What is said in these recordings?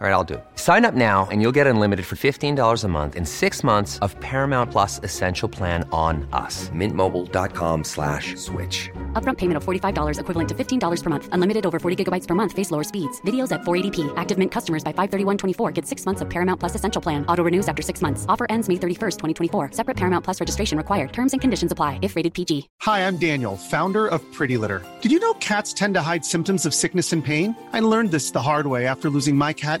All right, I'll do it. Sign up now and you'll get unlimited for $15 a month in six months of Paramount Plus Essential Plan on us. Mintmobile.com slash switch. Upfront payment of $45 equivalent to $15 per month. Unlimited over 40 gigabytes per month. Face lower speeds. Videos at 480p. Active Mint customers by 531.24 get six months of Paramount Plus Essential Plan. Auto renews after six months. Offer ends May 31st, 2024. Separate Paramount Plus registration required. Terms and conditions apply if rated PG. Hi, I'm Daniel, founder of Pretty Litter. Did you know cats tend to hide symptoms of sickness and pain? I learned this the hard way after losing my cat,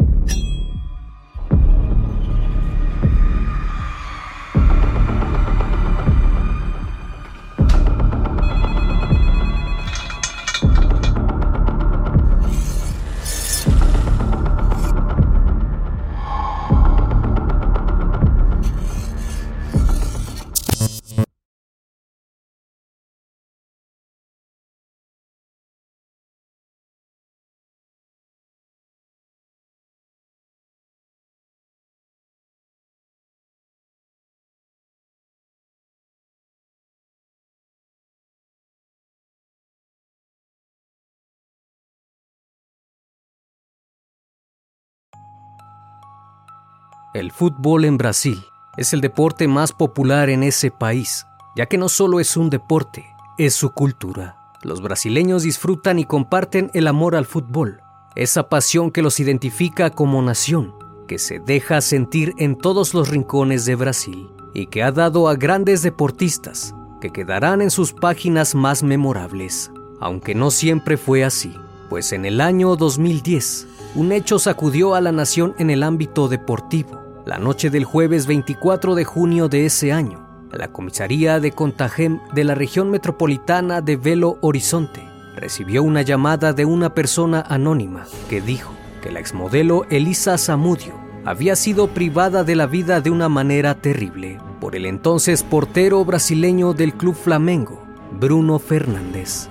El fútbol en Brasil es el deporte más popular en ese país, ya que no solo es un deporte, es su cultura. Los brasileños disfrutan y comparten el amor al fútbol, esa pasión que los identifica como nación, que se deja sentir en todos los rincones de Brasil y que ha dado a grandes deportistas que quedarán en sus páginas más memorables, aunque no siempre fue así, pues en el año 2010 un hecho sacudió a la nación en el ámbito deportivo. La noche del jueves 24 de junio de ese año, la comisaría de Contagem de la región metropolitana de Belo Horizonte recibió una llamada de una persona anónima que dijo que la exmodelo Elisa Zamudio había sido privada de la vida de una manera terrible por el entonces portero brasileño del club Flamengo, Bruno Fernández.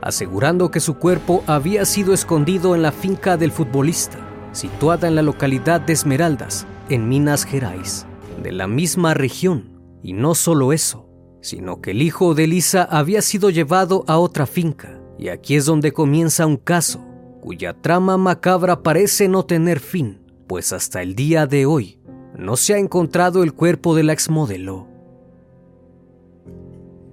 Asegurando que su cuerpo había sido escondido en la finca del futbolista, situada en la localidad de Esmeraldas, en Minas Gerais, de la misma región. Y no solo eso, sino que el hijo de Elisa había sido llevado a otra finca, y aquí es donde comienza un caso, cuya trama macabra parece no tener fin, pues hasta el día de hoy no se ha encontrado el cuerpo de la exmodelo.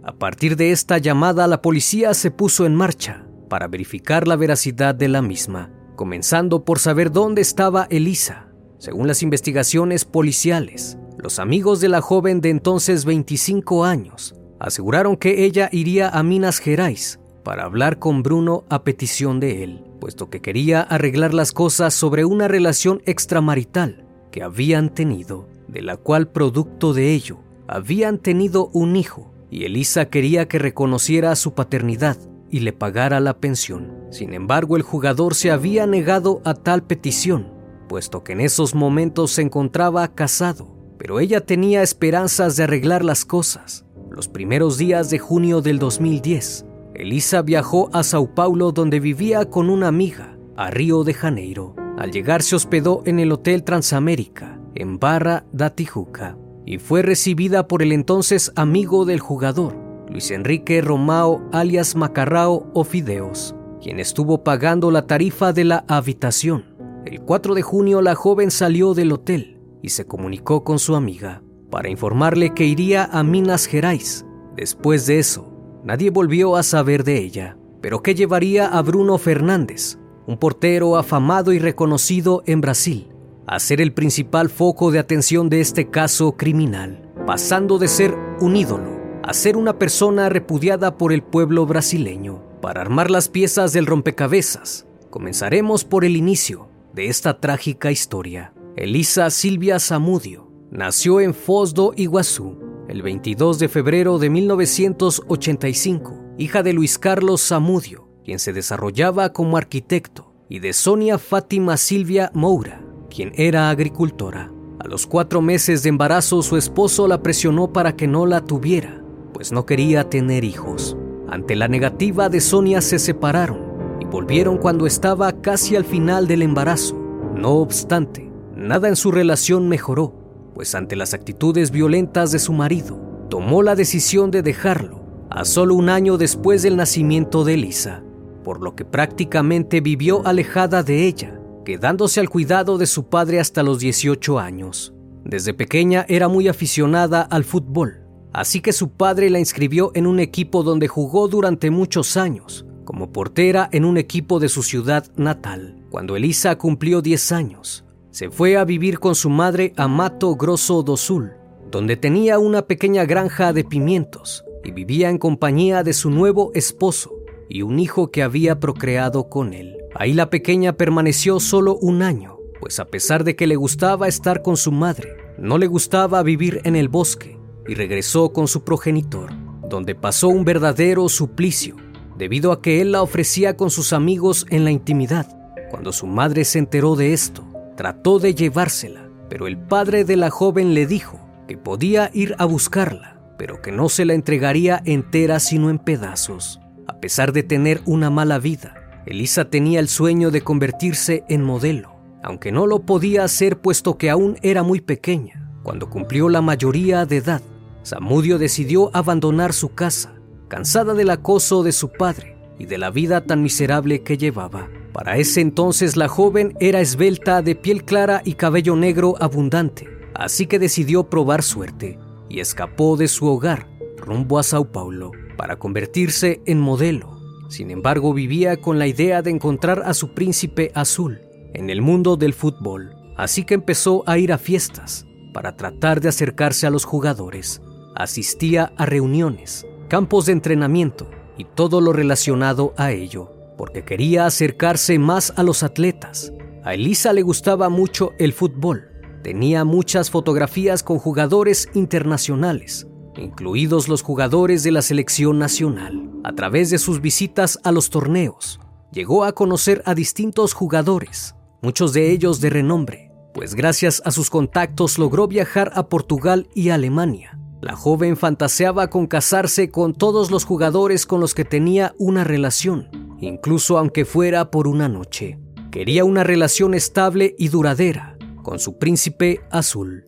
A partir de esta llamada, la policía se puso en marcha para verificar la veracidad de la misma, comenzando por saber dónde estaba Elisa. Según las investigaciones policiales, los amigos de la joven de entonces 25 años aseguraron que ella iría a Minas Gerais para hablar con Bruno a petición de él, puesto que quería arreglar las cosas sobre una relación extramarital que habían tenido, de la cual producto de ello habían tenido un hijo y Elisa quería que reconociera su paternidad y le pagara la pensión. Sin embargo, el jugador se había negado a tal petición, puesto que en esos momentos se encontraba casado, pero ella tenía esperanzas de arreglar las cosas. Los primeros días de junio del 2010, Elisa viajó a Sao Paulo donde vivía con una amiga, a Río de Janeiro. Al llegar se hospedó en el Hotel Transamérica, en Barra da Tijuca y fue recibida por el entonces amigo del jugador, Luis Enrique Romao alias Macarrao o Fideos, quien estuvo pagando la tarifa de la habitación. El 4 de junio la joven salió del hotel y se comunicó con su amiga. para informarle que iría a Minas Gerais. Después de eso, nadie volvió a saber de ella. Pero ¿qué llevaría a Bruno Fernández, un portero afamado y reconocido en Brasil, a ser el principal foco de atención de este caso criminal, pasando de ser un ídolo a ser una persona repudiada por el pueblo brasileño? Para armar las piezas del rompecabezas, comenzaremos por el inicio de esta trágica historia. Elisa Silvia Zamudio nació en Foz do Iguazú el 22 de febrero de 1985, hija de Luis Carlos Zamudio, quien se desarrollaba como arquitecto, y de Sonia Fátima Silvia Moura, quien era agricultora. A los cuatro meses de embarazo su esposo la presionó para que no la tuviera, pues no quería tener hijos. Ante la negativa de Sonia se separaron y volvieron cuando estaba casi al final del embarazo. No obstante, nada en su relación mejoró, pues ante las actitudes violentas de su marido, tomó la decisión de dejarlo a solo un año después del nacimiento de Elisa, por lo que prácticamente vivió alejada de ella, quedándose al cuidado de su padre hasta los 18 años. Desde pequeña era muy aficionada al fútbol Así que su padre la inscribió en un equipo donde jugó durante muchos años, como portera en un equipo de su ciudad natal. Cuando Elisa cumplió 10 años, se fue a vivir con su madre a Mato Grosso do Sul, donde tenía una pequeña granja de pimientos y vivía en compañía de su nuevo esposo y un hijo que había procreado con él. Ahí la pequeña permaneció solo un año, pues a pesar de que le gustaba estar con su madre, no le gustaba vivir en el bosque y regresó con su progenitor, donde pasó un verdadero suplicio, debido a que él la ofrecía con sus amigos en la intimidad. Cuando su madre se enteró de esto, trató de llevársela, pero el padre de la joven le dijo que podía ir a buscarla, pero que no se la entregaría entera sino en pedazos. A pesar de tener una mala vida, Elisa tenía el sueño de convertirse en modelo, aunque no lo podía hacer puesto que aún era muy pequeña. Cuando cumplió la mayoría de edad, Samudio decidió abandonar su casa, cansada del acoso de su padre y de la vida tan miserable que llevaba. Para ese entonces la joven era esbelta, de piel clara y cabello negro abundante, así que decidió probar suerte y escapó de su hogar rumbo a Sao Paulo para convertirse en modelo. Sin embargo, vivía con la idea de encontrar a su príncipe azul en el mundo del fútbol, así que empezó a ir a fiestas para tratar de acercarse a los jugadores asistía a reuniones, campos de entrenamiento y todo lo relacionado a ello, porque quería acercarse más a los atletas. A Elisa le gustaba mucho el fútbol. Tenía muchas fotografías con jugadores internacionales, incluidos los jugadores de la selección nacional. A través de sus visitas a los torneos, llegó a conocer a distintos jugadores, muchos de ellos de renombre, pues gracias a sus contactos logró viajar a Portugal y Alemania, la joven fantaseaba con casarse con todos los jugadores con los que tenía una relación, incluso aunque fuera por una noche. Quería una relación estable y duradera con su príncipe azul.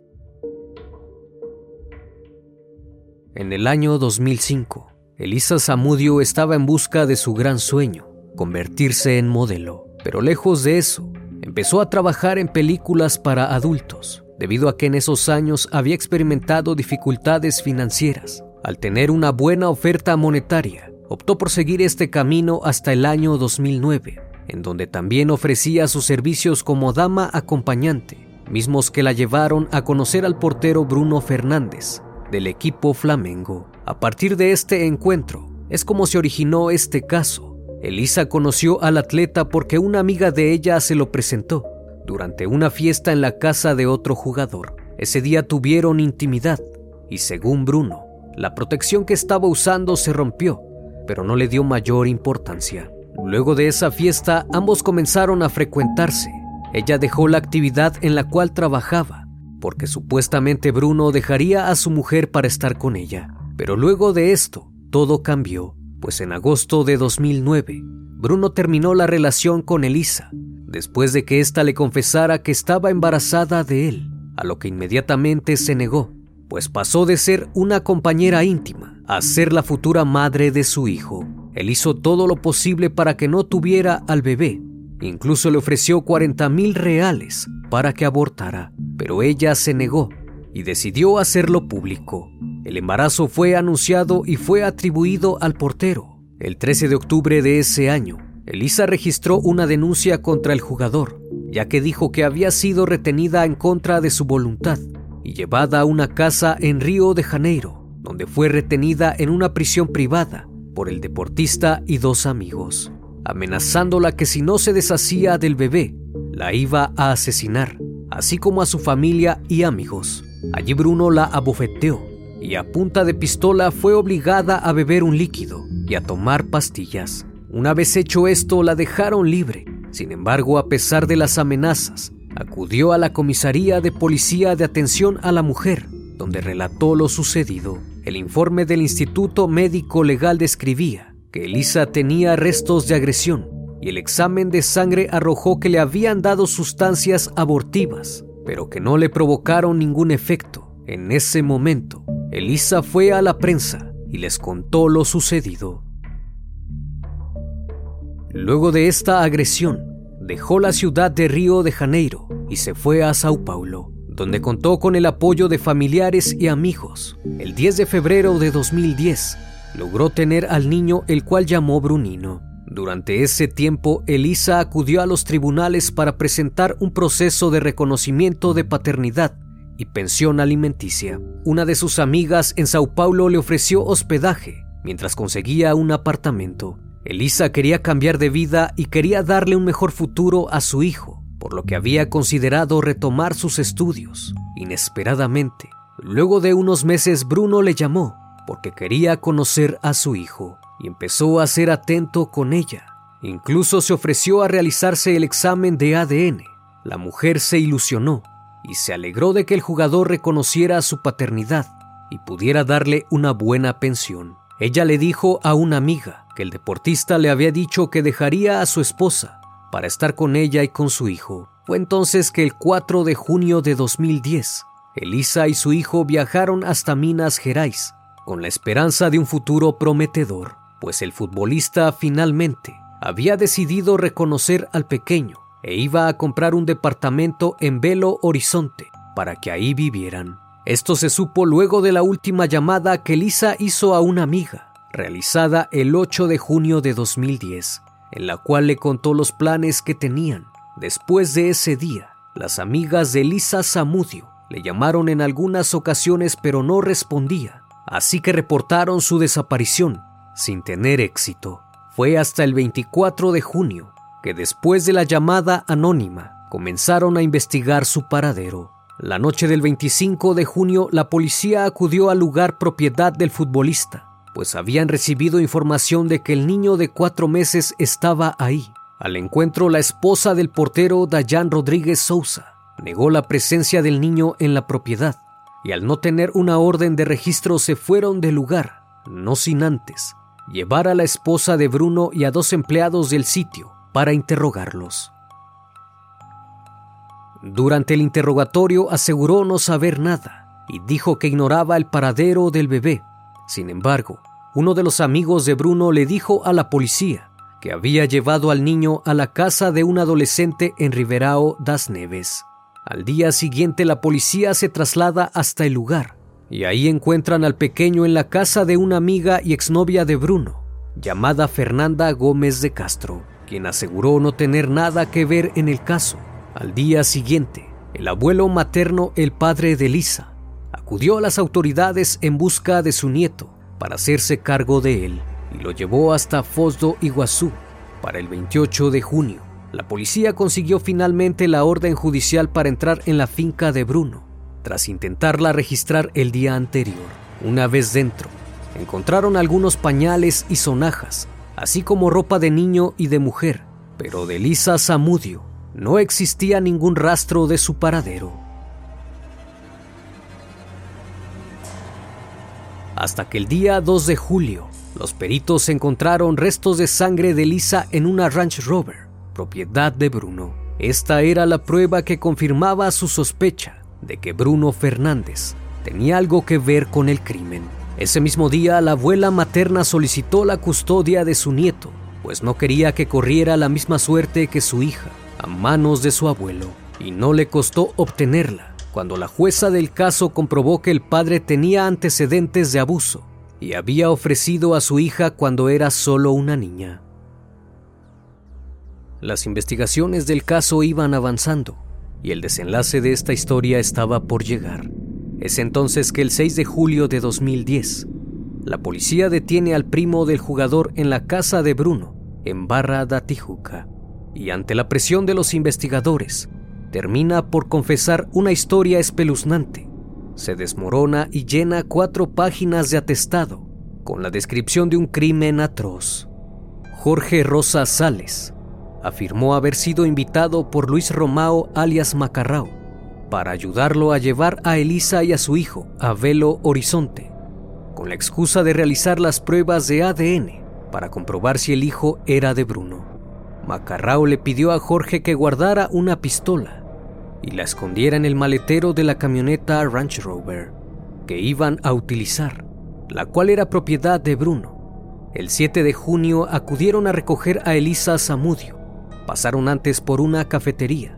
En el año 2005, Elisa Zamudio estaba en busca de su gran sueño, convertirse en modelo. Pero lejos de eso, empezó a trabajar en películas para adultos debido a que en esos años había experimentado dificultades financieras. Al tener una buena oferta monetaria, optó por seguir este camino hasta el año 2009, en donde también ofrecía sus servicios como dama acompañante, mismos que la llevaron a conocer al portero Bruno Fernández, del equipo Flamengo. A partir de este encuentro, es como se originó este caso. Elisa conoció al atleta porque una amiga de ella se lo presentó durante una fiesta en la casa de otro jugador. Ese día tuvieron intimidad y según Bruno, la protección que estaba usando se rompió, pero no le dio mayor importancia. Luego de esa fiesta ambos comenzaron a frecuentarse. Ella dejó la actividad en la cual trabajaba, porque supuestamente Bruno dejaría a su mujer para estar con ella. Pero luego de esto, todo cambió, pues en agosto de 2009, Bruno terminó la relación con Elisa después de que ésta le confesara que estaba embarazada de él, a lo que inmediatamente se negó, pues pasó de ser una compañera íntima a ser la futura madre de su hijo. Él hizo todo lo posible para que no tuviera al bebé, incluso le ofreció 40 mil reales para que abortara, pero ella se negó, y decidió hacerlo público. El embarazo fue anunciado y fue atribuido al portero. El 13 de octubre de ese año, Elisa registró una denuncia contra el jugador, ya que dijo que había sido retenida en contra de su voluntad y llevada a una casa en Río de Janeiro, donde fue retenida en una prisión privada por el deportista y dos amigos, amenazándola que si no se deshacía del bebé, la iba a asesinar, así como a su familia y amigos. Allí Bruno la abofeteó y a punta de pistola fue obligada a beber un líquido y a tomar pastillas. Una vez hecho esto, la dejaron libre. Sin embargo, a pesar de las amenazas, acudió a la comisaría de policía de atención a la mujer, donde relató lo sucedido. El informe del Instituto Médico Legal describía que Elisa tenía restos de agresión y el examen de sangre arrojó que le habían dado sustancias abortivas, pero que no le provocaron ningún efecto. En ese momento, Elisa fue a la prensa y les contó lo sucedido. Luego de esta agresión, dejó la ciudad de Río de Janeiro y se fue a Sao Paulo, donde contó con el apoyo de familiares y amigos. El 10 de febrero de 2010, logró tener al niño el cual llamó Brunino. Durante ese tiempo, Elisa acudió a los tribunales para presentar un proceso de reconocimiento de paternidad y pensión alimenticia. Una de sus amigas en Sao Paulo le ofreció hospedaje mientras conseguía un apartamento. Elisa quería cambiar de vida y quería darle un mejor futuro a su hijo, por lo que había considerado retomar sus estudios. Inesperadamente, luego de unos meses Bruno le llamó porque quería conocer a su hijo y empezó a ser atento con ella. Incluso se ofreció a realizarse el examen de ADN. La mujer se ilusionó y se alegró de que el jugador reconociera su paternidad y pudiera darle una buena pensión. Ella le dijo a una amiga que el deportista le había dicho que dejaría a su esposa para estar con ella y con su hijo. Fue entonces que el 4 de junio de 2010, Elisa y su hijo viajaron hasta Minas Gerais con la esperanza de un futuro prometedor, pues el futbolista finalmente había decidido reconocer al pequeño e iba a comprar un departamento en Belo Horizonte para que ahí vivieran. Esto se supo luego de la última llamada que Lisa hizo a una amiga, realizada el 8 de junio de 2010, en la cual le contó los planes que tenían. Después de ese día, las amigas de Lisa Zamudio le llamaron en algunas ocasiones pero no respondía, así que reportaron su desaparición, sin tener éxito. Fue hasta el 24 de junio que después de la llamada anónima comenzaron a investigar su paradero. La noche del 25 de junio, la policía acudió al lugar propiedad del futbolista, pues habían recibido información de que el niño de cuatro meses estaba ahí. Al encuentro, la esposa del portero Dayan Rodríguez Sousa negó la presencia del niño en la propiedad y al no tener una orden de registro se fueron del lugar, no sin antes llevar a la esposa de Bruno y a dos empleados del sitio para interrogarlos. Durante el interrogatorio aseguró no saber nada y dijo que ignoraba el paradero del bebé. Sin embargo, uno de los amigos de Bruno le dijo a la policía que había llevado al niño a la casa de un adolescente en Riberao das Neves. Al día siguiente la policía se traslada hasta el lugar y ahí encuentran al pequeño en la casa de una amiga y exnovia de Bruno, llamada Fernanda Gómez de Castro, quien aseguró no tener nada que ver en el caso. Al día siguiente, el abuelo materno, el padre de Lisa, acudió a las autoridades en busca de su nieto para hacerse cargo de él y lo llevó hasta Fosdo Iguazú para el 28 de junio. La policía consiguió finalmente la orden judicial para entrar en la finca de Bruno, tras intentarla registrar el día anterior. Una vez dentro, encontraron algunos pañales y sonajas, así como ropa de niño y de mujer, pero de Lisa Zamudio no existía ningún rastro de su paradero. Hasta que el día 2 de julio, los peritos encontraron restos de sangre de Lisa en una Ranch Rover, propiedad de Bruno. Esta era la prueba que confirmaba su sospecha de que Bruno Fernández tenía algo que ver con el crimen. Ese mismo día, la abuela materna solicitó la custodia de su nieto, pues no quería que corriera la misma suerte que su hija a manos de su abuelo y no le costó obtenerla, cuando la jueza del caso comprobó que el padre tenía antecedentes de abuso y había ofrecido a su hija cuando era solo una niña. Las investigaciones del caso iban avanzando y el desenlace de esta historia estaba por llegar. Es entonces que el 6 de julio de 2010, la policía detiene al primo del jugador en la casa de Bruno, en Barra da Tijuca, y ante la presión de los investigadores, termina por confesar una historia espeluznante. Se desmorona y llena cuatro páginas de atestado con la descripción de un crimen atroz. Jorge Rosa Sales afirmó haber sido invitado por Luis Romao alias Macarrao para ayudarlo a llevar a Elisa y a su hijo a Velo Horizonte, con la excusa de realizar las pruebas de ADN para comprobar si el hijo era de Bruno. Macarrao le pidió a Jorge que guardara una pistola y la escondiera en el maletero de la camioneta Ranch Rover que iban a utilizar, la cual era propiedad de Bruno. El 7 de junio acudieron a recoger a Elisa Zamudio. Pasaron antes por una cafetería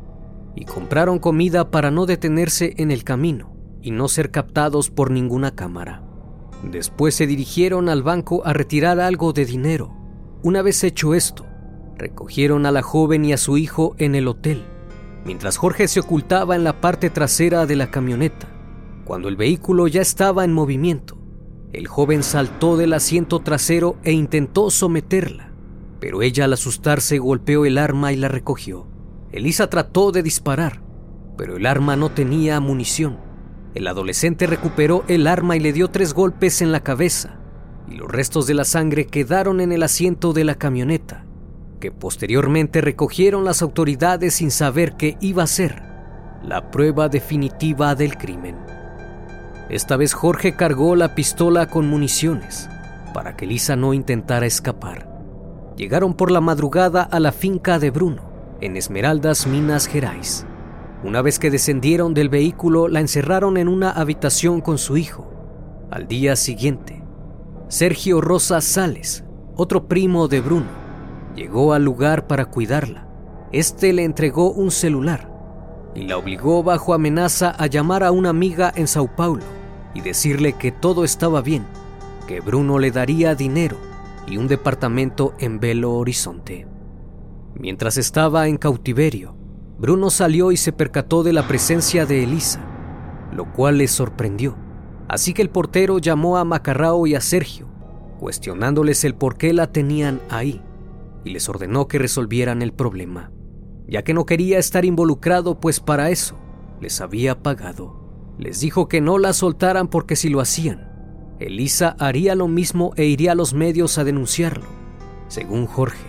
y compraron comida para no detenerse en el camino y no ser captados por ninguna cámara. Después se dirigieron al banco a retirar algo de dinero. Una vez hecho esto, recogieron a la joven y a su hijo en el hotel, mientras Jorge se ocultaba en la parte trasera de la camioneta. Cuando el vehículo ya estaba en movimiento, el joven saltó del asiento trasero e intentó someterla, pero ella al asustarse golpeó el arma y la recogió. Elisa trató de disparar, pero el arma no tenía munición. El adolescente recuperó el arma y le dio tres golpes en la cabeza, y los restos de la sangre quedaron en el asiento de la camioneta, que posteriormente recogieron las autoridades sin saber qué iba a ser la prueba definitiva del crimen. Esta vez Jorge cargó la pistola con municiones para que Lisa no intentara escapar. Llegaron por la madrugada a la finca de Bruno, en Esmeraldas, Minas Gerais. Una vez que descendieron del vehículo, la encerraron en una habitación con su hijo. Al día siguiente, Sergio Rosa Sales, otro primo de Bruno, llegó al lugar para cuidarla. Este le entregó un celular y la obligó bajo amenaza a llamar a una amiga en Sao Paulo y decirle que todo estaba bien, que Bruno le daría dinero y un departamento en Belo Horizonte. Mientras estaba en cautiverio, Bruno salió y se percató de la presencia de Elisa, lo cual le sorprendió. Así que el portero llamó a Macarrao y a Sergio, cuestionándoles el por qué la tenían ahí, y les ordenó que resolvieran el problema, ya que no quería estar involucrado, pues para eso les había pagado. Les dijo que no la soltaran porque si lo hacían, Elisa haría lo mismo e iría a los medios a denunciarlo. Según Jorge,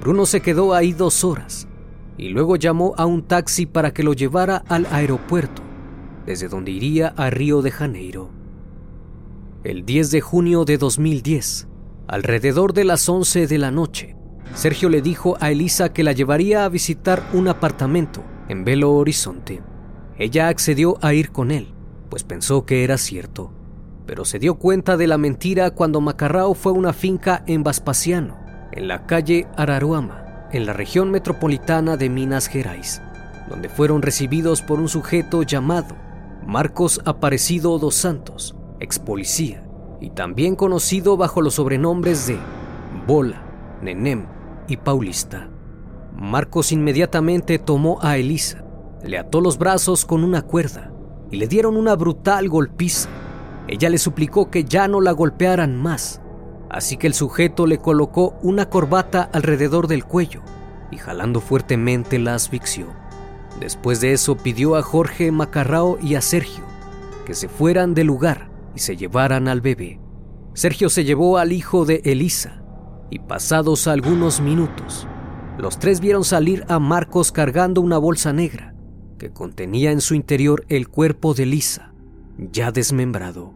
Bruno se quedó ahí dos horas y luego llamó a un taxi para que lo llevara al aeropuerto, desde donde iría a Río de Janeiro. El 10 de junio de 2010, alrededor de las 11 de la noche, Sergio le dijo a Elisa que la llevaría a visitar un apartamento en Belo Horizonte. Ella accedió a ir con él, pues pensó que era cierto, pero se dio cuenta de la mentira cuando Macarrao fue a una finca en Vespasiano, en la calle Araruama, en la región metropolitana de Minas Gerais, donde fueron recibidos por un sujeto llamado Marcos Aparecido dos Santos, ex policía, y también conocido bajo los sobrenombres de Bola, Nenem y Paulista. Marcos inmediatamente tomó a Elisa, le ató los brazos con una cuerda y le dieron una brutal golpiza. Ella le suplicó que ya no la golpearan más así que el sujeto le colocó una corbata alrededor del cuello y jalando fuertemente la asfixió. Después de eso pidió a Jorge Macarrao y a Sergio que se fueran del lugar y se llevaran al bebé. Sergio se llevó al hijo de Elisa y pasados algunos minutos, los tres vieron salir a Marcos cargando una bolsa negra que contenía en su interior el cuerpo de Elisa, ya desmembrado.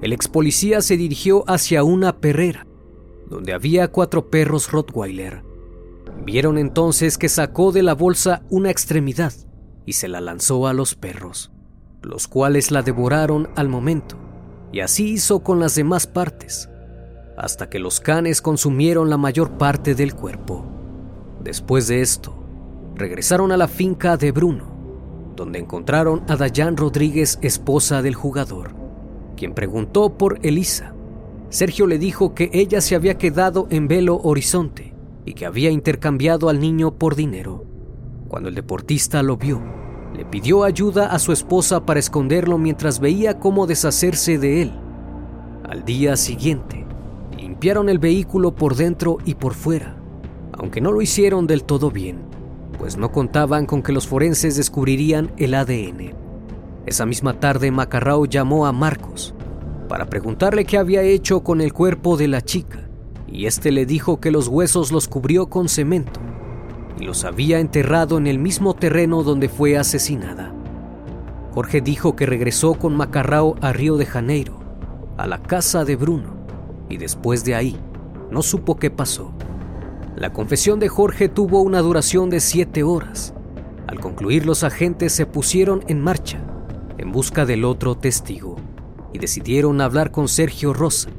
El ex policía se dirigió hacia una perrera, donde había cuatro perros Rottweiler. Vieron entonces que sacó de la bolsa una extremidad y se la lanzó a los perros, los cuales la devoraron al momento, y así hizo con las demás partes, hasta que los canes consumieron la mayor parte del cuerpo. Después de esto, regresaron a la finca de Bruno, donde encontraron a Dayan Rodríguez, esposa del jugador, quien preguntó por Elisa. Sergio le dijo que ella se había quedado en Belo Horizonte y que había intercambiado al niño por dinero. Cuando el deportista lo vio, le pidió ayuda a su esposa para esconderlo mientras veía cómo deshacerse de él. Al día siguiente, limpiaron el vehículo por dentro y por fuera, aunque no lo hicieron del todo bien, pues no contaban con que los forenses descubrirían el ADN. Esa misma tarde Macarrao llamó a Marcos para preguntarle qué había hecho con el cuerpo de la chica, y este le dijo que los huesos los cubrió con cemento y los había enterrado en el mismo terreno donde fue asesinada. Jorge dijo que regresó con Macarrao a Río de Janeiro, a la casa de Bruno, y después de ahí no supo qué pasó. La confesión de Jorge tuvo una duración de siete horas. Al concluir los agentes se pusieron en marcha en busca del otro testigo y decidieron hablar con Sergio Rosa.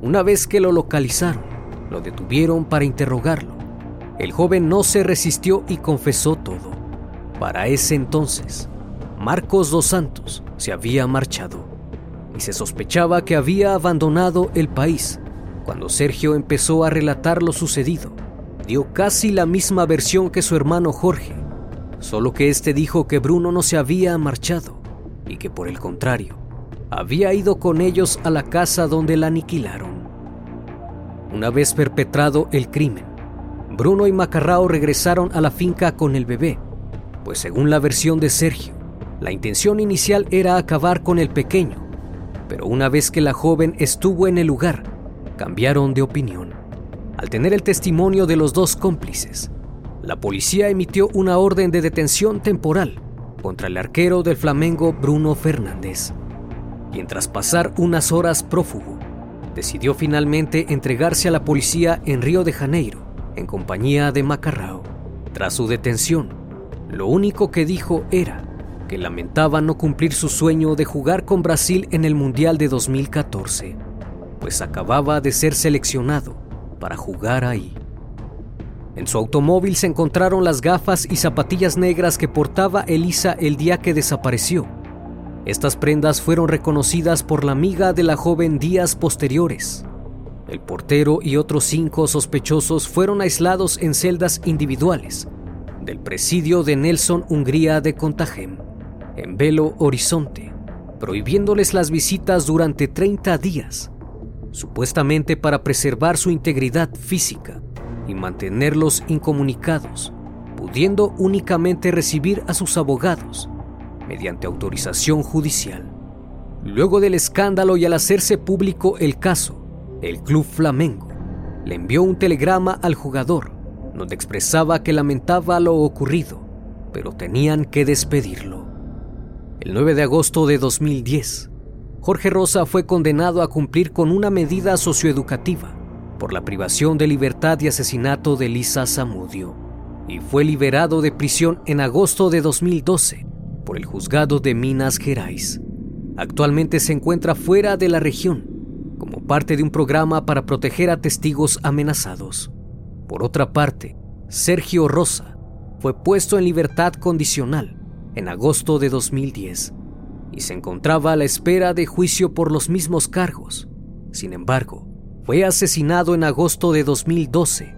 Una vez que lo localizaron, lo detuvieron para interrogarlo el joven no se resistió y confesó todo. Para ese entonces, Marcos dos Santos se había marchado y se sospechaba que había abandonado el país. Cuando Sergio empezó a relatar lo sucedido, dio casi la misma versión que su hermano Jorge, solo que este dijo que Bruno no se había marchado y que por el contrario, había ido con ellos a la casa donde la aniquilaron. Una vez perpetrado el crimen, Bruno y Macarrao regresaron a la finca con el bebé, pues según la versión de Sergio, la intención inicial era acabar con el pequeño, pero una vez que la joven estuvo en el lugar, cambiaron de opinión. Al tener el testimonio de los dos cómplices, la policía emitió una orden de detención temporal contra el arquero del Flamengo Bruno Fernández. Y tras pasar unas horas prófugo, decidió finalmente entregarse a la policía en Río de Janeiro en compañía de Macarrao. Tras su detención, lo único que dijo era que lamentaba no cumplir su sueño de jugar con Brasil en el Mundial de 2014, pues acababa de ser seleccionado para jugar ahí. En su automóvil se encontraron las gafas y zapatillas negras que portaba Elisa el día que desapareció. Estas prendas fueron reconocidas por la amiga de la joven días posteriores. El portero y otros cinco sospechosos fueron aislados en celdas individuales del presidio de Nelson Hungría de Contagem, en Belo Horizonte, prohibiéndoles las visitas durante 30 días, supuestamente para preservar su integridad física y mantenerlos incomunicados, pudiendo únicamente recibir a sus abogados mediante autorización judicial. Luego del escándalo y al hacerse público el caso, el Club Flamengo le envió un telegrama al jugador donde expresaba que lamentaba lo ocurrido, pero tenían que despedirlo. El 9 de agosto de 2010, Jorge Rosa fue condenado a cumplir con una medida socioeducativa por la privación de libertad y asesinato de Lisa Zamudio y fue liberado de prisión en agosto de 2012 por el juzgado de Minas Gerais. Actualmente se encuentra fuera de la región como parte de un programa para proteger a testigos amenazados. Por otra parte, Sergio Rosa fue puesto en libertad condicional en agosto de 2010 y se encontraba a la espera de juicio por los mismos cargos. Sin embargo, fue asesinado en agosto de 2012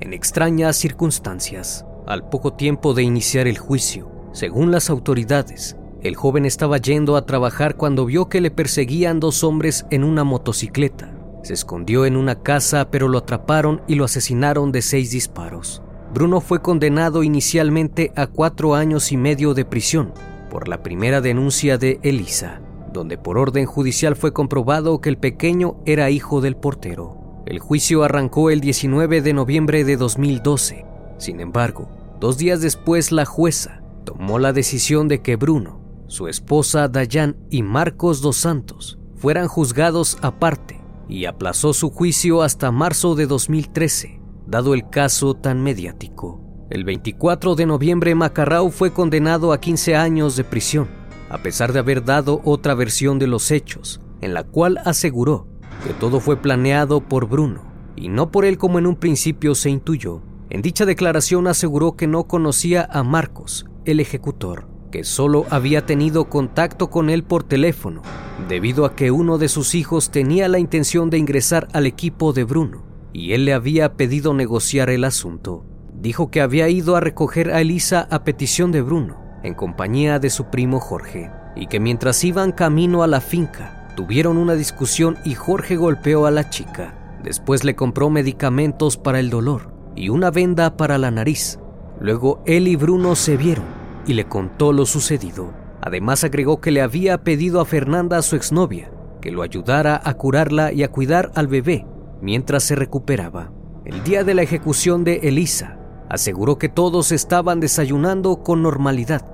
en extrañas circunstancias. Al poco tiempo de iniciar el juicio, según las autoridades, el joven estaba yendo a trabajar cuando vio que le perseguían dos hombres en una motocicleta. Se escondió en una casa pero lo atraparon y lo asesinaron de seis disparos. Bruno fue condenado inicialmente a cuatro años y medio de prisión por la primera denuncia de Elisa, donde por orden judicial fue comprobado que el pequeño era hijo del portero. El juicio arrancó el 19 de noviembre de 2012. Sin embargo, dos días después la jueza tomó la decisión de que Bruno su esposa Dayan y Marcos dos Santos fueran juzgados aparte y aplazó su juicio hasta marzo de 2013, dado el caso tan mediático. El 24 de noviembre Macarrao fue condenado a 15 años de prisión, a pesar de haber dado otra versión de los hechos, en la cual aseguró que todo fue planeado por Bruno y no por él como en un principio se intuyó. En dicha declaración aseguró que no conocía a Marcos, el ejecutor, que solo había tenido contacto con él por teléfono, debido a que uno de sus hijos tenía la intención de ingresar al equipo de Bruno, y él le había pedido negociar el asunto. Dijo que había ido a recoger a Elisa a petición de Bruno, en compañía de su primo Jorge, y que mientras iban camino a la finca, tuvieron una discusión y Jorge golpeó a la chica. Después le compró medicamentos para el dolor y una venda para la nariz. Luego él y Bruno se vieron y le contó lo sucedido. Además agregó que le había pedido a Fernanda, su exnovia, que lo ayudara a curarla y a cuidar al bebé mientras se recuperaba. El día de la ejecución de Elisa, aseguró que todos estaban desayunando con normalidad.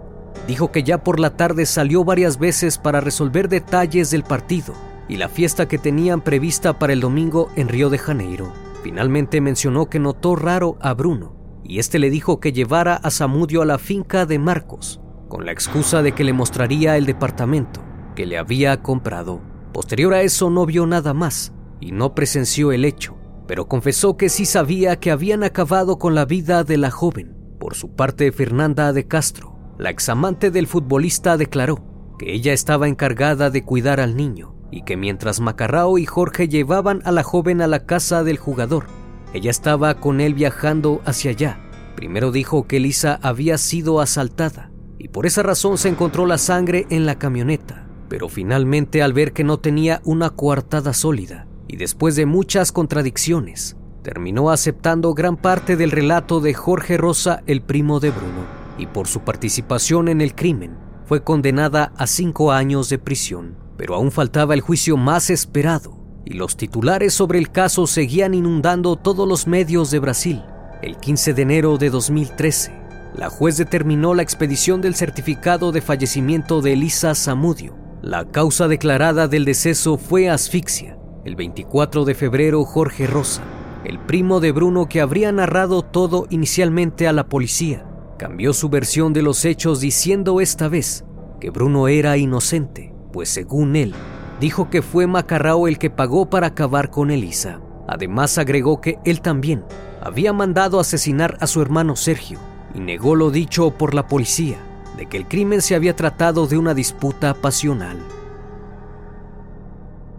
Dijo que ya por la tarde salió varias veces para resolver detalles del partido y la fiesta que tenían prevista para el domingo en Río de Janeiro. Finalmente mencionó que notó raro a Bruno y este le dijo que llevara a Samudio a la finca de Marcos, con la excusa de que le mostraría el departamento que le había comprado. Posterior a eso no vio nada más y no presenció el hecho, pero confesó que sí sabía que habían acabado con la vida de la joven. Por su parte, Fernanda de Castro, la examante del futbolista, declaró que ella estaba encargada de cuidar al niño y que mientras Macarrao y Jorge llevaban a la joven a la casa del jugador, ella estaba con él viajando hacia allá. Primero dijo que Lisa había sido asaltada y por esa razón se encontró la sangre en la camioneta, pero finalmente al ver que no tenía una coartada sólida y después de muchas contradicciones, terminó aceptando gran parte del relato de Jorge Rosa, el primo de Bruno, y por su participación en el crimen fue condenada a cinco años de prisión pero aún faltaba el juicio más esperado y los titulares sobre el caso seguían inundando todos los medios de Brasil. El 15 de enero de 2013, la juez determinó la expedición del certificado de fallecimiento de Elisa Zamudio. La causa declarada del deceso fue asfixia. El 24 de febrero, Jorge Rosa, el primo de Bruno que habría narrado todo inicialmente a la policía, cambió su versión de los hechos diciendo esta vez que Bruno era inocente pues según él, dijo que fue Macarrao el que pagó para acabar con Elisa. Además agregó que él también había mandado asesinar a su hermano Sergio y negó lo dicho por la policía de que el crimen se había tratado de una disputa pasional.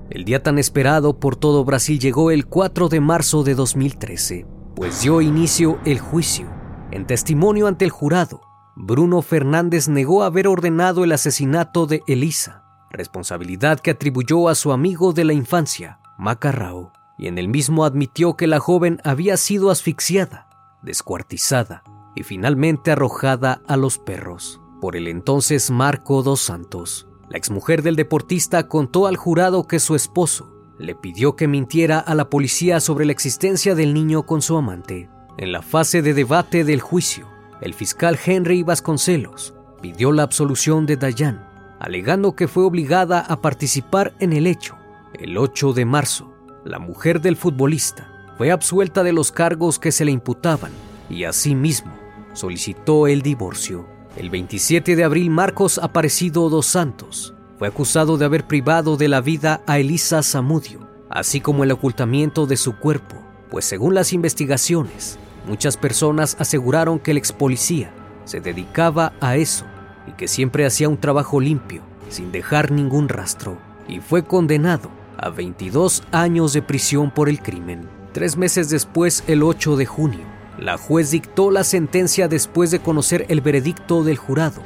El día tan esperado por todo Brasil llegó el 4 de marzo de 2013, pues dio inicio el juicio. En testimonio ante el jurado, Bruno Fernández negó haber ordenado el asesinato de Elisa responsabilidad que atribuyó a su amigo de la infancia, Macarrao, y en el mismo admitió que la joven había sido asfixiada, descuartizada y finalmente arrojada a los perros por el entonces Marco dos Santos. La exmujer del deportista contó al jurado que su esposo le pidió que mintiera a la policía sobre la existencia del niño con su amante. En la fase de debate del juicio, el fiscal Henry Vasconcelos pidió la absolución de Dayan alegando que fue obligada a participar en el hecho. El 8 de marzo, la mujer del futbolista fue absuelta de los cargos que se le imputaban y asimismo solicitó el divorcio. El 27 de abril, Marcos Aparecido dos Santos fue acusado de haber privado de la vida a Elisa Zamudio, así como el ocultamiento de su cuerpo, pues según las investigaciones, muchas personas aseguraron que el ex policía se dedicaba a eso y que siempre hacía un trabajo limpio, sin dejar ningún rastro, y fue condenado a 22 años de prisión por el crimen. Tres meses después, el 8 de junio, la juez dictó la sentencia después de conocer el veredicto del jurado.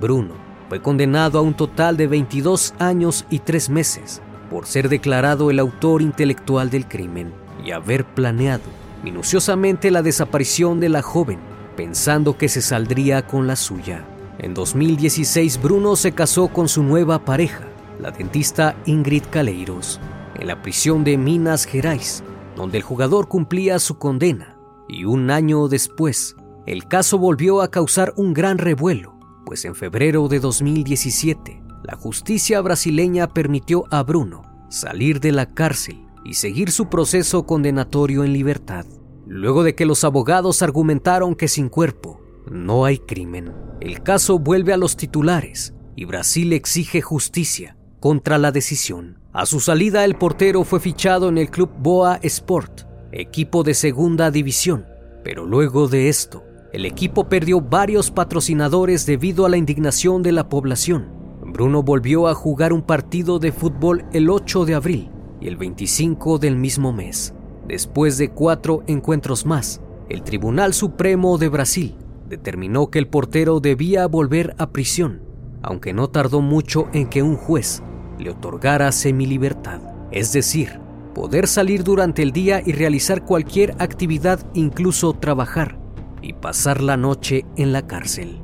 Bruno fue condenado a un total de 22 años y tres meses por ser declarado el autor intelectual del crimen y haber planeado minuciosamente la desaparición de la joven, pensando que se saldría con la suya. En 2016, Bruno se casó con su nueva pareja, la dentista Ingrid Caleiros, en la prisión de Minas Gerais, donde el jugador cumplía su condena. Y un año después, el caso volvió a causar un gran revuelo, pues en febrero de 2017, la justicia brasileña permitió a Bruno salir de la cárcel y seguir su proceso condenatorio en libertad, luego de que los abogados argumentaron que sin cuerpo no hay crimen. El caso vuelve a los titulares y Brasil exige justicia contra la decisión. A su salida, el portero fue fichado en el club Boa Sport, equipo de segunda división, pero luego de esto, el equipo perdió varios patrocinadores debido a la indignación de la población. Bruno volvió a jugar un partido de fútbol el 8 de abril y el 25 del mismo mes. Después de cuatro encuentros más, el Tribunal Supremo de Brasil determinó que el portero debía volver a prisión, aunque no tardó mucho en que un juez le otorgara semilibertad, es decir, poder salir durante el día y realizar cualquier actividad, incluso trabajar, y pasar la noche en la cárcel.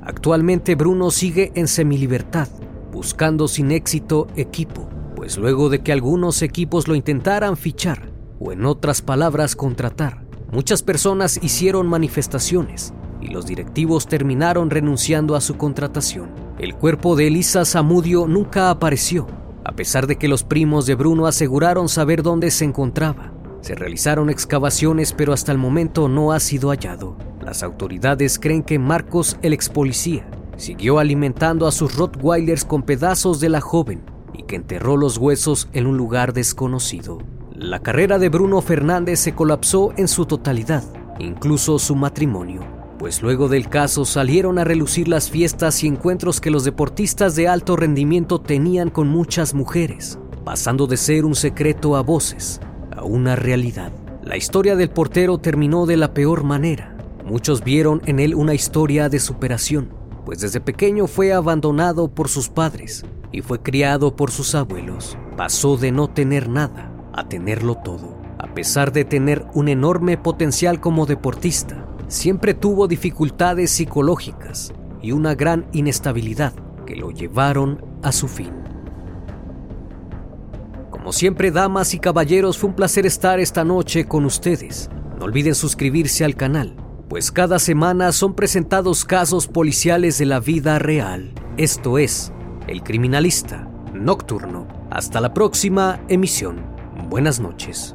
Actualmente Bruno sigue en semilibertad, buscando sin éxito equipo pues luego de que algunos equipos lo intentaran fichar, o en otras palabras contratar, muchas personas hicieron manifestaciones y los directivos terminaron renunciando a su contratación. El cuerpo de Elisa Zamudio nunca apareció, a pesar de que los primos de Bruno aseguraron saber dónde se encontraba. Se realizaron excavaciones, pero hasta el momento no ha sido hallado. Las autoridades creen que Marcos, el ex policía, siguió alimentando a sus Rottweilers con pedazos de la joven y que enterró los huesos en un lugar desconocido. La carrera de Bruno Fernández se colapsó en su totalidad, incluso su matrimonio, pues luego del caso salieron a relucir las fiestas y encuentros que los deportistas de alto rendimiento tenían con muchas mujeres, pasando de ser un secreto a voces a una realidad. La historia del portero terminó de la peor manera. Muchos vieron en él una historia de superación, pues desde pequeño fue abandonado por sus padres y fue criado por sus abuelos. Pasó de no tener nada a tenerlo todo. A pesar de tener un enorme potencial como deportista, siempre tuvo dificultades psicológicas y una gran inestabilidad que lo llevaron a su fin. Como siempre, damas y caballeros, fue un placer estar esta noche con ustedes. No olviden suscribirse al canal, pues cada semana son presentados casos policiales de la vida real. Esto es el Criminalista Nocturno. Hasta la próxima emisión. Buenas noches.